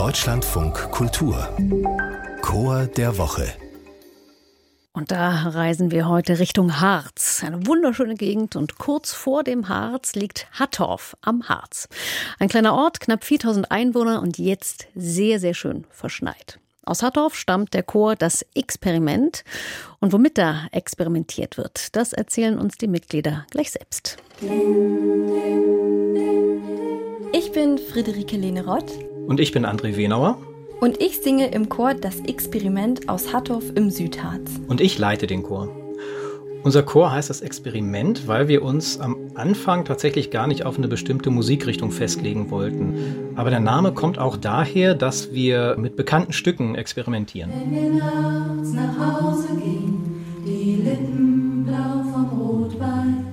Deutschlandfunk Kultur Chor der Woche und da reisen wir heute Richtung Harz. Eine wunderschöne Gegend und kurz vor dem Harz liegt Hattorf am Harz. Ein kleiner Ort, knapp 4000 Einwohner und jetzt sehr, sehr schön verschneit. Aus Hattorf stammt der Chor Das Experiment. Und womit da experimentiert wird, das erzählen uns die Mitglieder gleich selbst. Ich bin Friederike Lehne-Rott. Und ich bin André Wenauer. Und ich singe im Chor Das Experiment aus Hattorf im Südharz. Und ich leite den Chor. Unser Chor heißt das Experiment, weil wir uns am Anfang tatsächlich gar nicht auf eine bestimmte Musikrichtung festlegen wollten. Aber der Name kommt auch daher, dass wir mit bekannten Stücken experimentieren. Wenn wir nachts nach Hause gehen, die Lippen blau vom Rotwein.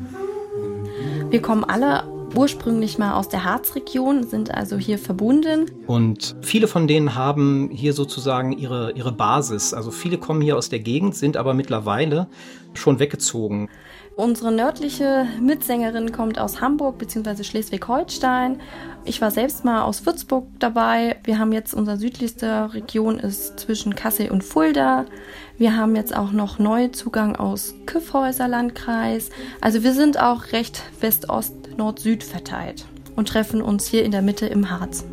Wir kommen alle ursprünglich mal aus der Harzregion, sind also hier verbunden. Und viele von denen haben hier sozusagen ihre, ihre Basis. Also viele kommen hier aus der Gegend, sind aber mittlerweile schon weggezogen. Unsere nördliche Mitsängerin kommt aus Hamburg bzw. Schleswig-Holstein. Ich war selbst mal aus Würzburg dabei. Wir haben jetzt unsere südlichste Region ist zwischen Kassel und Fulda. Wir haben jetzt auch noch Neuzugang aus Kyffhäuser Landkreis. Also wir sind auch recht West-Ost, Nord-Süd verteilt und treffen uns hier in der Mitte im Harz.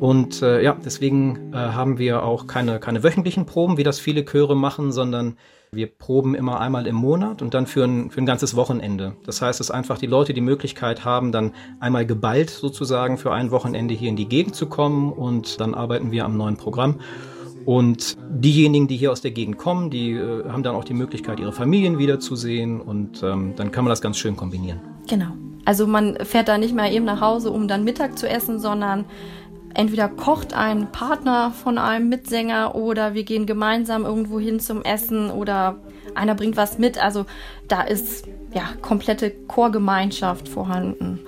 Und äh, ja, deswegen äh, haben wir auch keine, keine wöchentlichen Proben, wie das viele Chöre machen, sondern wir proben immer einmal im Monat und dann für ein, für ein ganzes Wochenende. Das heißt, dass einfach die Leute die Möglichkeit haben, dann einmal geballt sozusagen für ein Wochenende hier in die Gegend zu kommen und dann arbeiten wir am neuen Programm. Und diejenigen, die hier aus der Gegend kommen, die äh, haben dann auch die Möglichkeit, ihre Familien wiederzusehen und ähm, dann kann man das ganz schön kombinieren. Genau. Also man fährt da nicht mal eben nach Hause, um dann Mittag zu essen, sondern entweder kocht ein Partner von einem Mitsänger oder wir gehen gemeinsam irgendwo hin zum Essen oder einer bringt was mit. Also da ist ja komplette Chorgemeinschaft vorhanden.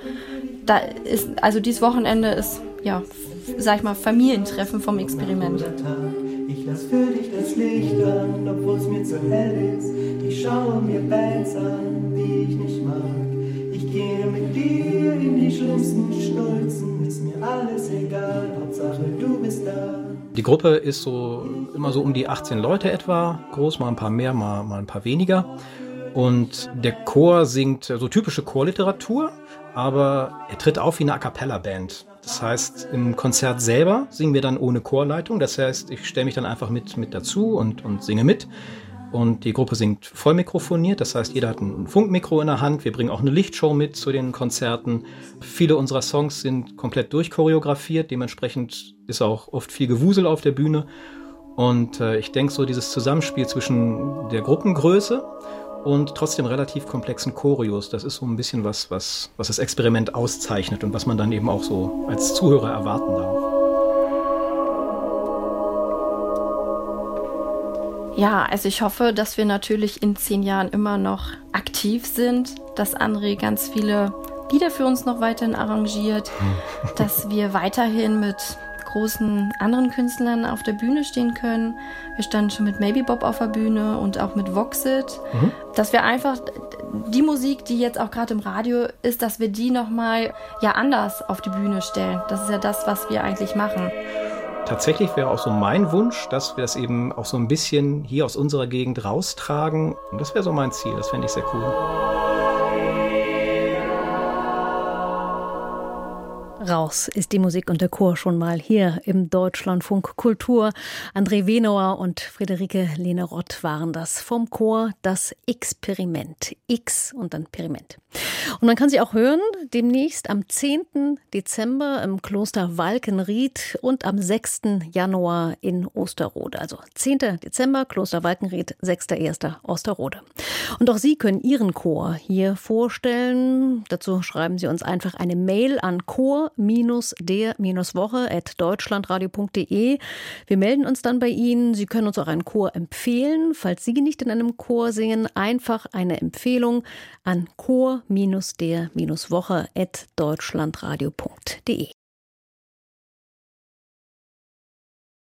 Da ist also dieses Wochenende ist ja sag ich mal Familientreffen vom Experiment. Ich lass für dich das Licht an, obwohl es mir zu hell ist. Ich schaue mir Bands an, die ich nicht mag. Ich gehe mit dir in die schlimmsten Schnulzen, ist mir alles egal, Hauptsache du bist da. Die Gruppe ist so immer so um die 18 Leute etwa groß, mal ein paar mehr, mal, mal ein paar weniger. Und der Chor singt so typische Chorliteratur, aber er tritt auf wie eine A cappella Band. Das heißt, im Konzert selber singen wir dann ohne Chorleitung. Das heißt, ich stelle mich dann einfach mit, mit dazu und, und singe mit. Und die Gruppe singt voll mikrofoniert, das heißt, jeder hat ein Funkmikro in der Hand. Wir bringen auch eine Lichtshow mit zu den Konzerten. Viele unserer Songs sind komplett durchchoreografiert, dementsprechend ist auch oft viel Gewusel auf der Bühne. Und äh, ich denke, so dieses Zusammenspiel zwischen der Gruppengröße und trotzdem relativ komplexen Choreos, das ist so ein bisschen was, was, was das Experiment auszeichnet und was man dann eben auch so als Zuhörer erwarten darf. Ja, also ich hoffe, dass wir natürlich in zehn Jahren immer noch aktiv sind, dass André ganz viele Lieder für uns noch weiterhin arrangiert, dass wir weiterhin mit großen anderen Künstlern auf der Bühne stehen können. Wir standen schon mit Maybe Bob auf der Bühne und auch mit Voxit. Mhm. Dass wir einfach die Musik, die jetzt auch gerade im Radio ist, dass wir die nochmal ja anders auf die Bühne stellen. Das ist ja das, was wir eigentlich machen tatsächlich wäre auch so mein Wunsch, dass wir das eben auch so ein bisschen hier aus unserer Gegend raustragen. Und das wäre so mein Ziel. Das fände ich sehr cool. Raus ist die Musik und der Chor schon mal hier im Deutschlandfunk Kultur. André Wenauer und Friederike Lehne-Rott waren das vom Chor Das Experiment. X und dann Periment. Und man kann sie auch hören demnächst am 10. Dezember im Kloster Walkenried und am 6. Januar in Osterrode. Also 10. Dezember Kloster Walkenried, 6.1. Osterrode. Und auch Sie können Ihren Chor hier vorstellen. Dazu schreiben Sie uns einfach eine Mail an chor-der-woche at deutschlandradio.de. Wir melden uns dann bei Ihnen. Sie können uns auch einen Chor empfehlen. Falls Sie nicht in einem Chor singen, einfach eine Empfehlung an chor-der-woche at deutschlandradio.de.